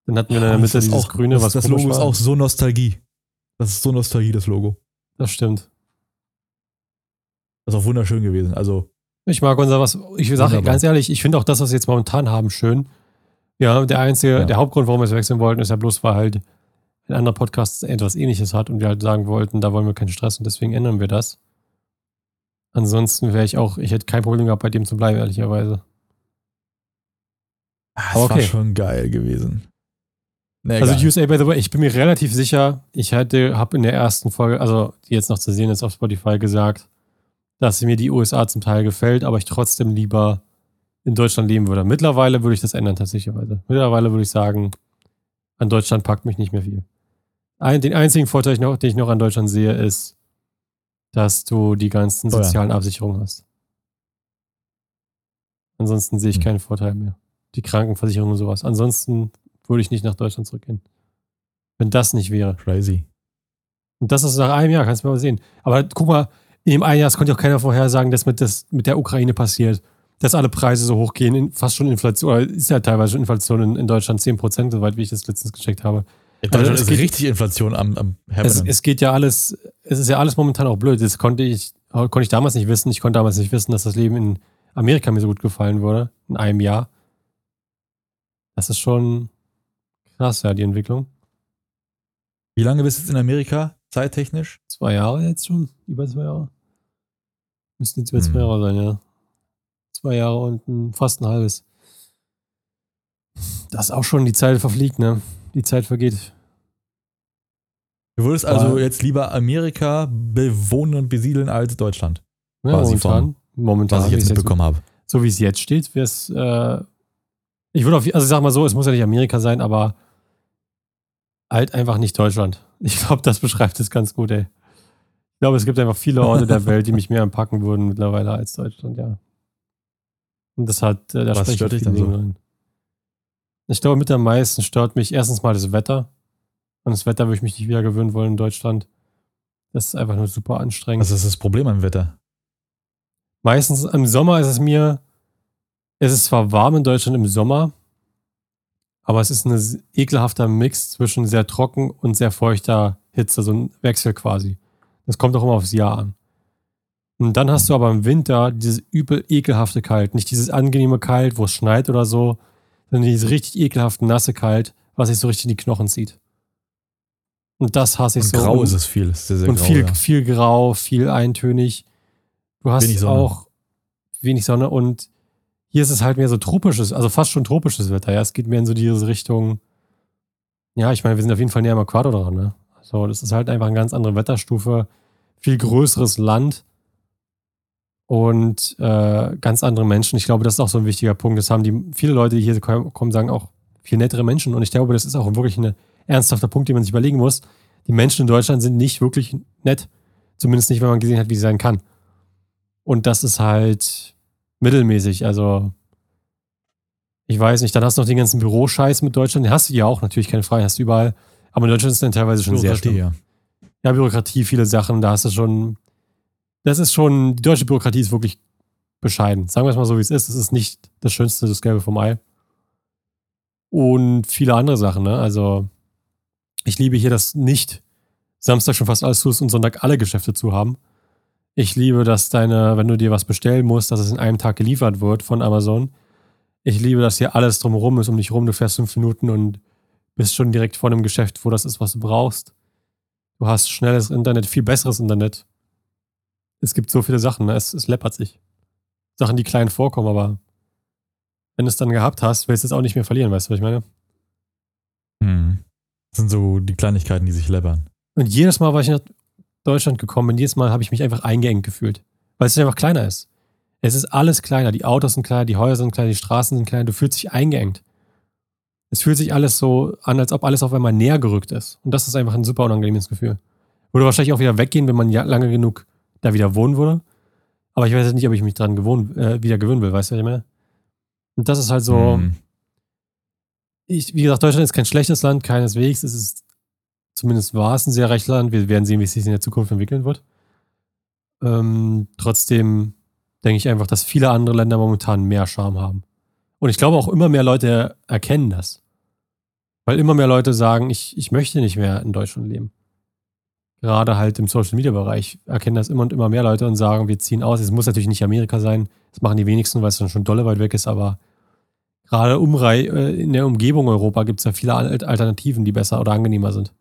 Dann hatten wir in der Mitte dieses auch, Grüne, das, was Das Logo war. ist auch so Nostalgie. Das ist so Nostalgie, das Logo. Das stimmt. Das ist auch wunderschön gewesen. Also. Ich mag unser was. Ich sage ganz ehrlich, ich finde auch das, was wir jetzt momentan haben, schön. Ja, der einzige, ja. der Hauptgrund, warum wir es wechseln wollten, ist ja bloß, weil halt ein anderer Podcast etwas ähnliches hat und wir halt sagen wollten, da wollen wir keinen Stress und deswegen ändern wir das. Ansonsten wäre ich auch, ich hätte kein Problem gehabt, bei dem zu bleiben, ehrlicherweise. Das okay. war schon geil gewesen. Nee, also geil. USA, by the way, ich bin mir relativ sicher, ich hätte, habe in der ersten Folge, also die jetzt noch zu sehen ist auf Spotify gesagt, dass mir die USA zum Teil gefällt, aber ich trotzdem lieber in Deutschland leben würde. Mittlerweile würde ich das ändern, tatsächlich. Mittlerweile würde ich sagen, an Deutschland packt mich nicht mehr viel. Ein, den einzigen Vorteil, den ich noch an Deutschland sehe, ist, dass du die ganzen sozialen oh ja. Absicherungen hast. Ansonsten sehe ich hm. keinen Vorteil mehr. Die Krankenversicherung und sowas. Ansonsten würde ich nicht nach Deutschland zurückgehen. Wenn das nicht wäre. Crazy. Und das ist nach einem Jahr, kannst du mal sehen. Aber guck mal, in dem einen Jahr konnte auch keiner vorhersagen, dass mit, das mit der Ukraine passiert, dass alle Preise so hochgehen, fast schon Inflation, oder ist ja teilweise schon Inflation in, in Deutschland 10%, soweit wie ich das letztens gecheckt habe. In Deutschland also ist geht, richtig Inflation am, am es, es, geht ja alles, es ist ja alles momentan auch blöd. Das konnte ich, konnte ich damals nicht wissen. Ich konnte damals nicht wissen, dass das Leben in Amerika mir so gut gefallen würde, in einem Jahr. Das ist schon krass, ja, die Entwicklung. Wie lange bist du jetzt in Amerika, zeittechnisch? Zwei Jahre jetzt schon, über zwei Jahre. Müssten jetzt über hm. zwei Jahre sein, ja. Zwei Jahre und ein, fast ein halbes. Das ist auch schon die Zeit verfliegt, ne? Die Zeit vergeht. Du würdest also jetzt lieber Amerika bewohnen und besiedeln als Deutschland. Ja, momentan. Vom, momentan. Was ich jetzt mitbekommen habe. So wie es jetzt steht, wäre es. Äh, ich würde auf. Also, ich sag mal so, es muss ja nicht Amerika sein, aber halt einfach nicht Deutschland. Ich glaube, das beschreibt es ganz gut, ey. Ich glaube, es gibt einfach viele Orte der Welt, die mich mehr anpacken würden mittlerweile als Deutschland, ja. Und das hat. Äh, da Was stört dich dann so? Rein. Ich glaube, mit am meisten stört mich erstens mal das Wetter. Und das Wetter würde ich mich nicht wieder gewöhnen wollen in Deutschland. Das ist einfach nur super anstrengend. Was ist das Problem am Wetter? Meistens im Sommer ist es mir, es ist zwar warm in Deutschland im Sommer, aber es ist ein ekelhafter Mix zwischen sehr trocken und sehr feuchter Hitze, so ein Wechsel quasi. Das kommt auch immer aufs Jahr an. Und dann hast du aber im Winter dieses übel ekelhafte Kalt. Nicht dieses angenehme Kalt, wo es schneit oder so, sondern dieses richtig ekelhafte nasse Kalt, was sich so richtig in die Knochen zieht. Und das hasse ich und so. Grau ist es viel. Ist sehr, sehr und grau, viel, ja. viel grau, viel eintönig. Du hast wenig auch wenig Sonne und hier ist es halt mehr so tropisches, also fast schon tropisches Wetter. Ja, es geht mehr in so diese Richtung. Ja, ich meine, wir sind auf jeden Fall näher am Äquator dran, ne? So, das ist halt einfach eine ganz andere Wetterstufe, viel größeres Land und äh, ganz andere Menschen. Ich glaube, das ist auch so ein wichtiger Punkt. Das haben die viele Leute, die hier kommen, sagen auch viel nettere Menschen. Und ich glaube, das ist auch wirklich ein ernsthafter Punkt, den man sich überlegen muss. Die Menschen in Deutschland sind nicht wirklich nett. Zumindest nicht, wenn man gesehen hat, wie sie sein kann. Und das ist halt mittelmäßig. Also, ich weiß nicht. Dann hast du noch den ganzen Büroscheiß mit Deutschland. Den hast du ja auch, natürlich keine Frage, hast du überall. Aber in Deutschland ist es dann teilweise schon sehr schlimm. Ja. ja, Bürokratie, viele Sachen. Da hast du schon das ist schon, die deutsche Bürokratie ist wirklich bescheiden. Sagen wir es mal so, wie es ist. Es ist nicht das Schönste, das Gelbe vom Ei. Und viele andere Sachen, ne? Also, ich liebe hier das nicht Samstag schon fast alles zu ist und Sonntag alle Geschäfte zu haben. Ich liebe, dass deine, wenn du dir was bestellen musst, dass es in einem Tag geliefert wird von Amazon. Ich liebe, dass hier alles drumherum ist, um dich rum. Du fährst fünf Minuten und bist schon direkt vor einem Geschäft, wo das ist, was du brauchst. Du hast schnelles Internet, viel besseres Internet es gibt so viele Sachen, ne? es, es läppert sich. Sachen, die klein vorkommen, aber wenn du es dann gehabt hast, willst du es auch nicht mehr verlieren, weißt du, was ich meine? Hm. Das sind so die Kleinigkeiten, die sich läppern. Und jedes Mal, weil ich nach Deutschland gekommen bin, jedes Mal habe ich mich einfach eingeengt gefühlt. Weil es einfach kleiner ist. Es ist alles kleiner. Die Autos sind kleiner, die Häuser sind kleiner, die Straßen sind kleiner. Du fühlst dich eingeengt. Es fühlt sich alles so an, als ob alles auf einmal näher gerückt ist. Und das ist einfach ein super unangenehmes Gefühl. Würde wahrscheinlich auch wieder weggehen, wenn man lange genug da wieder wohnen würde. Aber ich weiß jetzt nicht, ob ich mich dran gewohnt, äh, wieder gewöhnen will, weißt du, was ich meine? Und das ist halt so. Hm. Ich, wie gesagt, Deutschland ist kein schlechtes Land, keineswegs. Es ist, zumindest war es ein sehr reiches Land. Wir werden sehen, wie es sich in der Zukunft entwickeln wird. Ähm, trotzdem denke ich einfach, dass viele andere Länder momentan mehr Charme haben. Und ich glaube auch immer mehr Leute erkennen das. Weil immer mehr Leute sagen, ich, ich möchte nicht mehr in Deutschland leben. Gerade halt im Social Media Bereich erkennen das immer und immer mehr Leute und sagen, wir ziehen aus. Es muss natürlich nicht Amerika sein. Das machen die wenigsten, weil es dann schon dolle weit weg ist, aber gerade Umrei äh, in der Umgebung Europa gibt es ja viele Alternativen, die besser oder angenehmer sind.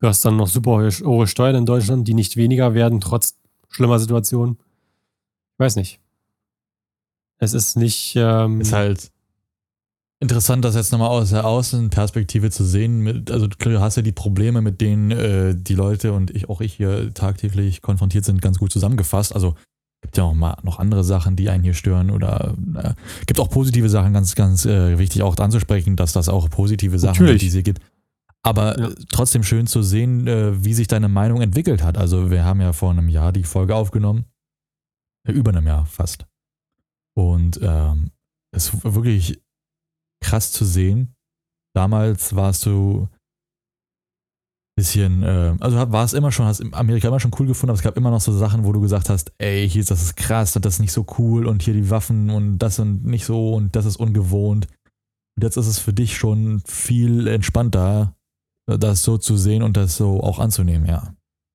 Du hast dann noch super hohe Steuern in Deutschland, die nicht weniger werden, trotz schlimmer Situationen. Ich weiß nicht. Es ist nicht. Ähm, ist halt interessant, das jetzt nochmal aus der Außenperspektive zu sehen. Mit, also du hast ja die Probleme, mit denen äh, die Leute und ich auch ich hier tagtäglich konfrontiert sind, ganz gut zusammengefasst. Also gibt ja auch mal noch andere Sachen, die einen hier stören oder äh, gibt auch positive Sachen, ganz, ganz äh, wichtig auch anzusprechen, dass das auch positive Sachen Natürlich. gibt, die es hier gibt. Aber Ja. trotzdem schön zu sehen, äh, wie sich deine Meinung entwickelt hat. Also wir haben ja vor einem Jahr die Folge aufgenommen. Über einem Jahr fast. Und ähm, es ist wirklich krass zu sehen. Damals warst du bisschen, äh, also war es immer schon, hast Amerika immer schon cool gefunden, aber es gab immer noch so Sachen, wo du gesagt hast, ey, hier ist das ist krass und das ist nicht so cool und hier die Waffen und das und nicht so und das ist ungewohnt. Und jetzt ist es für dich schon viel entspannter, das so zu sehen und das so auch anzunehmen, ja.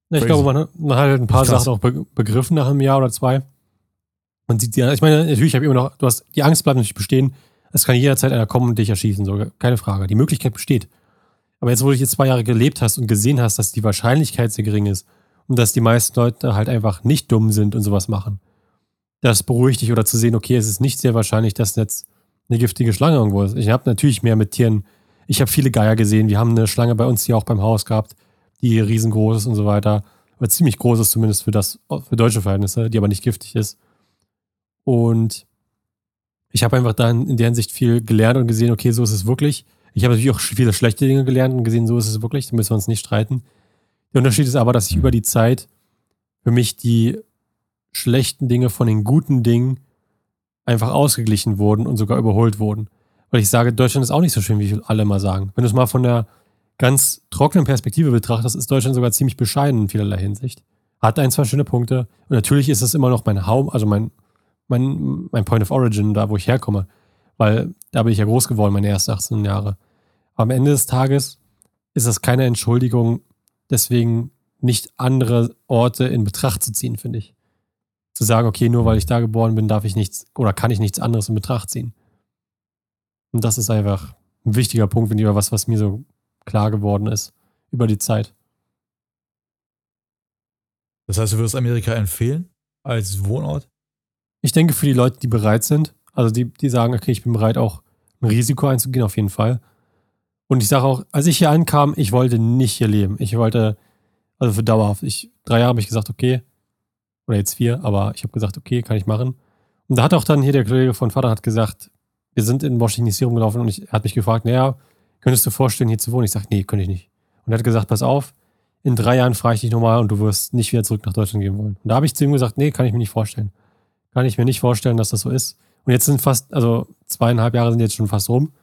Ich Crazy. glaube, man, hat- man hat halt ein paar. Sachen auch be begriffen nach einem Jahr oder zwei. Man sieht die, ich meine, natürlich habe ich immer noch, du hast, die Angst bleibt natürlich bestehen. Es kann jederzeit einer kommen und dich erschießen, so, keine Frage. Die Möglichkeit besteht. Aber jetzt, wo du jetzt zwei Jahre gelebt hast und gesehen hast, dass die Wahrscheinlichkeit sehr gering ist und dass die meisten Leute halt einfach nicht dumm sind und sowas machen, das beruhigt dich oder zu sehen, okay, es ist nicht sehr wahrscheinlich, dass jetzt eine giftige Schlange irgendwo ist. Ich habe natürlich mehr mit Tieren, ich habe viele Geier gesehen. Wir haben eine Schlange bei uns hier auch beim Haus gehabt, die riesengroß ist und so weiter. Oder ziemlich groß ist zumindest für das, für deutsche Verhältnisse, die aber nicht giftig ist. Und ich habe einfach dann in der Hinsicht viel gelernt und gesehen, okay, so ist es wirklich. Ich habe natürlich auch viele schlechte Dinge gelernt und gesehen, so ist es wirklich, da müssen wir uns nicht streiten. Der Unterschied ist aber, dass ich Mhm. über die Zeit für mich die schlechten Dinge von den guten Dingen einfach ausgeglichen wurden und sogar überholt wurden. Weil ich sage, Deutschland ist auch nicht so schön, wie alle mal sagen. Wenn du es mal von der ganz trockenen Perspektive betrachtest, ist Deutschland sogar ziemlich bescheiden in vielerlei Hinsicht. Hat ein, zwei schöne Punkte. Und natürlich ist es immer noch mein Haupt, also mein, mein, mein Point of Origin, da wo ich herkomme. Weil da bin ich ja groß geworden, meine ersten 18 Jahre. Aber am Ende des Tages ist das keine Entschuldigung, deswegen nicht andere Orte in Betracht zu ziehen, finde ich. Zu sagen, okay, nur weil ich da geboren bin, darf ich nichts oder kann ich nichts anderes in Betracht ziehen. Und das ist einfach ein wichtiger Punkt, wenn über was, was mir so klar geworden ist über die Zeit. Das heißt, du würdest Amerika empfehlen als Wohnort? Ich denke, für die Leute, die bereit sind, also die, die sagen, okay, ich bin bereit, auch ein Risiko einzugehen, auf jeden Fall. Und ich sage auch, als ich hier ankam, ich wollte nicht hier leben. Ich wollte, also für dauerhaft. Ich, drei Jahre habe ich gesagt, okay, oder jetzt vier, aber ich habe gesagt, okay, kann ich machen. Und da hat auch dann hier der Kollege von Vater hat gesagt, wir sind in Washington DC rumgelaufen und ich, er hat mich gefragt, naja, könntest du vorstellen, hier zu wohnen? Ich sage, nee, könnte ich nicht. Und er hat gesagt, pass auf, in drei Jahren frage ich dich nochmal und du wirst nicht wieder zurück nach Deutschland gehen wollen. Und da habe ich zu ihm gesagt, nee, kann ich mir nicht vorstellen. Kann ich mir nicht vorstellen, dass das so ist. Und jetzt sind fast, also zweieinhalb Jahre sind jetzt schon fast rum.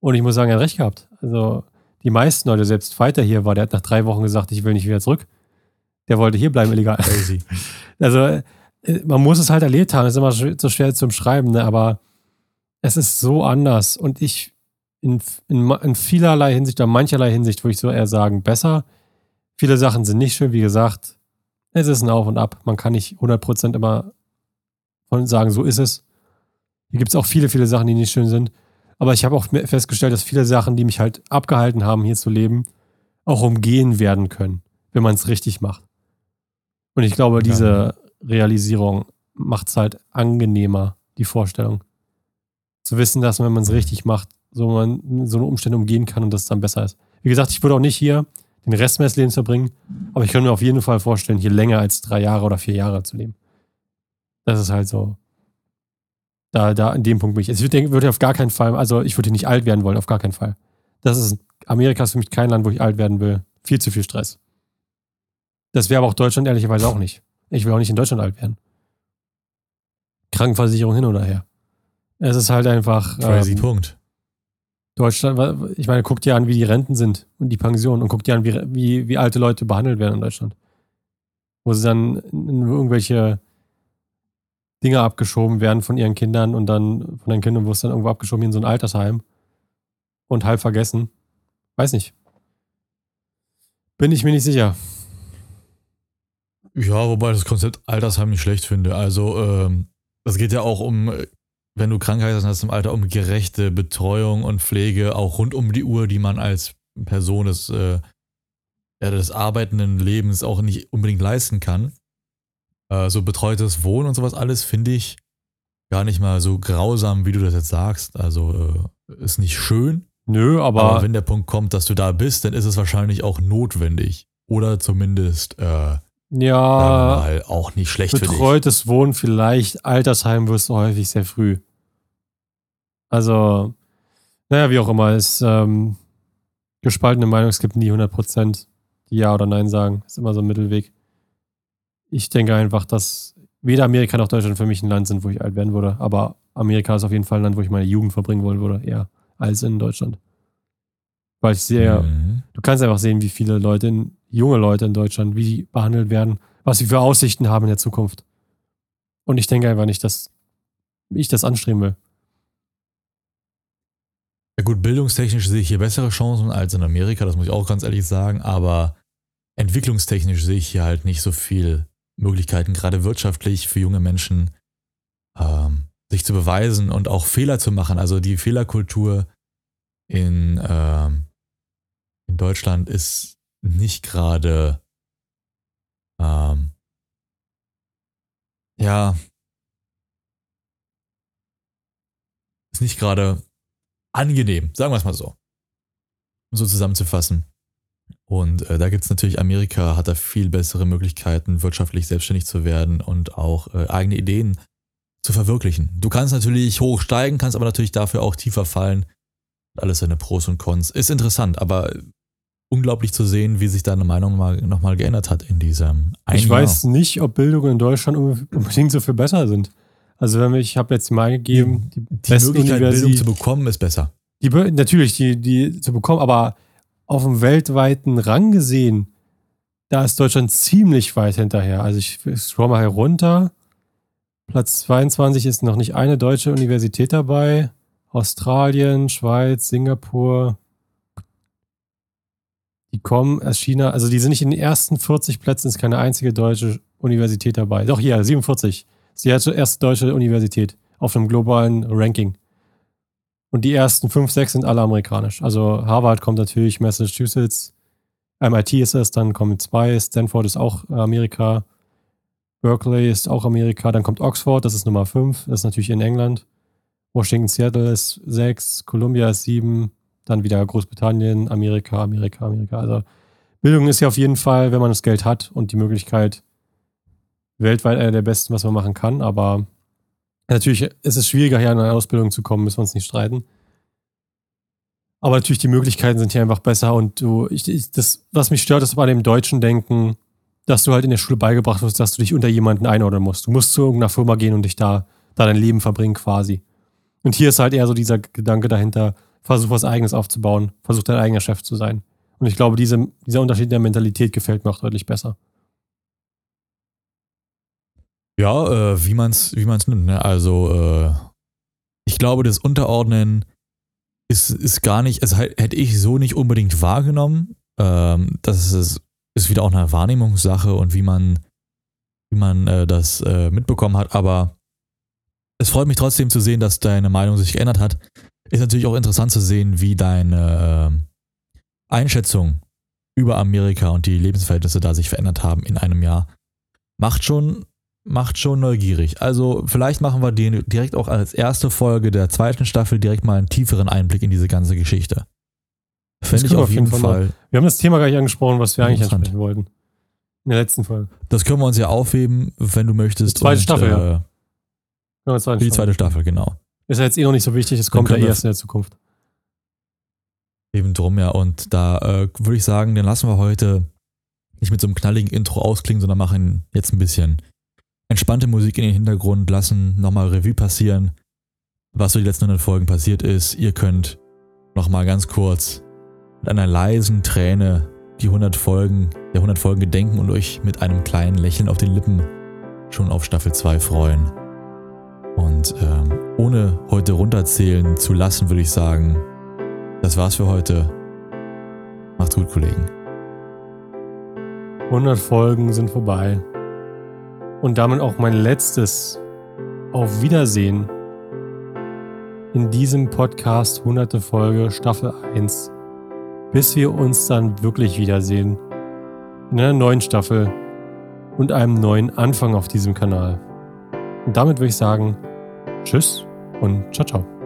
Und ich muss sagen, er hat recht gehabt. Also die meisten Leute, selbst Fighter hier war, der hat nach drei Wochen gesagt, ich will nicht wieder zurück. Der wollte hier bleiben, illegal. Crazy. Also äh, man muss es halt erlebt haben. Das ist immer so schwer zu beschreiben, ne? aber es ist so anders. Und ich in, in, in vielerlei Hinsicht, oder mancherlei Hinsicht, würde ich so eher sagen, besser. Viele Sachen sind nicht schön, wie gesagt. Es ist ein Auf und Ab. Man kann nicht 100% immer von sagen, so ist es. Hier gibt es auch viele, viele Sachen, die nicht schön sind. Aber ich habe auch festgestellt, dass viele Sachen, die mich halt abgehalten haben, hier zu leben, auch umgehen werden können, wenn man es richtig macht. Und ich glaube, diese Realisierung macht es halt angenehmer, die Vorstellung. Zu wissen, dass man, wenn man es richtig macht, so man so eine Umstände umgehen kann und dass es dann besser ist. Wie gesagt, ich würde auch nicht hier den Rest meines Lebens verbringen, aber ich kann mir auf jeden Fall vorstellen, hier länger als drei Jahre oder vier Jahre zu leben. Das ist halt so. Da, da, an dem Punkt bin ich. Ich würde, würde auf gar keinen Fall, also ich würde nicht alt werden wollen, auf gar keinen Fall. Das ist, Amerika ist für mich kein Land, wo ich alt werden will. Viel zu viel Stress. Das wäre aber auch Deutschland ehrlicherweise auch nicht. Ich will auch nicht in Deutschland alt werden. Krankenversicherung hin oder her. Es ist halt einfach. Crazy ähm, Punkt. Deutschland, ich meine, guck dir an, wie die Renten sind und die Pensionen und guck dir an, wie, wie, wie alte Leute behandelt werden in Deutschland. Wo sie dann in irgendwelche Dinge abgeschoben werden von ihren Kindern und dann von den Kindern, wo es dann irgendwo abgeschoben in so ein Altersheim und halb vergessen. Weiß nicht. Bin ich mir nicht sicher. Ja, wobei das Konzept Altersheim nicht schlecht finde. Also, ähm, es geht ja auch um, wenn du Krankheiten hast im Alter, um gerechte Betreuung und Pflege, auch rund um die Uhr, die man als Person des, äh, des arbeitenden Lebens auch nicht unbedingt leisten kann. Äh, so betreutes Wohnen und sowas alles finde ich gar nicht mal so grausam, wie du das jetzt sagst. Also, äh, ist nicht schön. Nö, aber, aber wenn der Punkt kommt, dass du da bist, dann ist es wahrscheinlich auch notwendig. Oder zumindest äh, ja, mal auch nicht schlecht Betreutes Wohnen vielleicht, Altersheim wirst du häufig sehr früh. Also, naja, wie auch immer, ist ähm, gespaltene Meinung, es gibt nie 100 Prozent, die Ja oder Nein sagen. Ist immer so ein Mittelweg. Ich denke einfach, dass weder Amerika noch Deutschland für mich ein Land sind, wo ich alt werden würde, aber Amerika ist auf jeden Fall ein Land, wo ich meine Jugend verbringen wollen würde, eher als in Deutschland. Weil ich sehe, mhm. du kannst einfach sehen, wie viele Leute in junge Leute in Deutschland, wie die behandelt werden, was sie für Aussichten haben in der Zukunft. Und ich denke einfach nicht, dass ich das anstreben will. Ja gut, bildungstechnisch sehe ich hier bessere Chancen als in Amerika, das muss ich auch ganz ehrlich sagen, aber entwicklungstechnisch sehe ich hier halt nicht so viel Möglichkeiten, gerade wirtschaftlich für junge Menschen, ähm, sich zu beweisen und auch Fehler zu machen. Also die Fehlerkultur in, ähm, in Deutschland ist nicht gerade, ähm, ja, ist nicht gerade angenehm, sagen wir es mal so. Um so zusammenzufassen. Und äh, da gibt es natürlich, Amerika hat da viel bessere Möglichkeiten, wirtschaftlich selbstständig zu werden und auch äh, eigene Ideen zu verwirklichen. Du kannst natürlich hoch steigen, kannst aber natürlich dafür auch tiefer fallen. Alles seine Pros und Cons. Ist interessant, aber unglaublich zu sehen, wie sich deine Meinung mal, nochmal geändert hat in diesem einen Ich Jahr. weiß nicht, ob Bildungen in Deutschland unbedingt so viel besser sind. Also wenn ich habe jetzt mal gegeben, die, die, die Möglichkeit, Bildung zu bekommen, ist besser. Die, natürlich, die, die zu bekommen, aber auf dem weltweiten Rang gesehen, da ist Deutschland ziemlich weit hinterher. Also ich scroll mal herunter. Platz 22 ist noch nicht eine deutsche Universität dabei. Australien, Schweiz, Singapur, die kommen aus China, also die sind nicht in den ersten 40 Plätzen, ist keine einzige deutsche Universität dabei. Doch hier, 47. Das ist die erste deutsche Universität auf einem globalen Ranking. Und die ersten 5, 6 sind alle amerikanisch. Also Harvard kommt natürlich, Massachusetts, MIT ist es, dann kommen zwei, Stanford ist auch Amerika, Berkeley ist auch Amerika, dann kommt Oxford, das ist Nummer 5, das ist natürlich in England. Washington, Seattle ist 6, Columbia ist 7, dann wieder Großbritannien, Amerika, Amerika, Amerika. Also Bildung ist ja auf jeden Fall, wenn man das Geld hat und die Möglichkeit, weltweit einer der besten, was man machen kann. Aber natürlich ist es schwieriger, hier an eine Ausbildung zu kommen, müssen wir uns nicht streiten. Aber natürlich, die Möglichkeiten sind hier einfach besser und du, ich, ich, das, was mich stört, ist bei dem deutschen Denken, dass du halt in der Schule beigebracht wirst, dass du dich unter jemanden einordnen musst. Du musst zu irgendeiner Firma gehen und dich da, da dein Leben verbringen quasi. Und hier ist halt eher so dieser Gedanke dahinter, versuch was Eigenes aufzubauen, versuch dein eigener Chef zu sein. Und ich glaube, diese, dieser Unterschied der Mentalität gefällt mir auch deutlich besser. Ja, äh, wie man es wie man's nimmt. Ne? Also, äh, ich glaube, das Unterordnen ist, ist gar nicht, also hätte ich so nicht unbedingt wahrgenommen. Ähm, das ist, ist wieder auch eine Wahrnehmungssache und wie man, wie man äh, das äh, mitbekommen hat. Aber es freut mich trotzdem zu sehen, dass deine Meinung sich geändert hat. Ist natürlich auch interessant zu sehen, wie deine äh, Einschätzung über Amerika und die Lebensverhältnisse da sich verändert haben in einem Jahr. Macht schon macht schon neugierig. Also vielleicht machen wir den direkt auch als erste Folge der zweiten Staffel direkt mal einen tieferen Einblick in diese ganze Geschichte. Fände ich auf jeden Fall. Fall wir haben das Thema gar nicht angesprochen, was wir eigentlich ansprechen wollten. In der letzten Folge. Das können wir uns ja aufheben, wenn du möchtest. Die zweite und, Staffel, äh, ja. ja die zweite Staffel, genau. Ist ja jetzt eh noch nicht so wichtig, es kommt ja erst in der Zukunft. Eben drum, ja. Und da äh, würde ich sagen, dann lassen wir heute nicht mit so einem knalligen Intro ausklingen, sondern machen jetzt ein bisschen entspannte Musik in den Hintergrund, lassen nochmal Revue passieren, was so die letzten 100 Folgen passiert ist. Ihr könnt nochmal ganz kurz mit einer leisen Träne die 100 Folgen, der 100 Folgen gedenken und euch mit einem kleinen Lächeln auf den Lippen schon auf Staffel 2 freuen. Und ähm, ohne heute runterzählen zu lassen, würde ich sagen, das war's für heute. Macht's gut, Kollegen. 100 Folgen sind vorbei. Und damit auch mein letztes Auf Wiedersehen in diesem Podcast 100. Folge Staffel 1. Bis wir uns dann wirklich wiedersehen. In einer neuen Staffel und einem neuen Anfang auf diesem Kanal. Und damit würde ich sagen, Tschüss und ciao, ciao.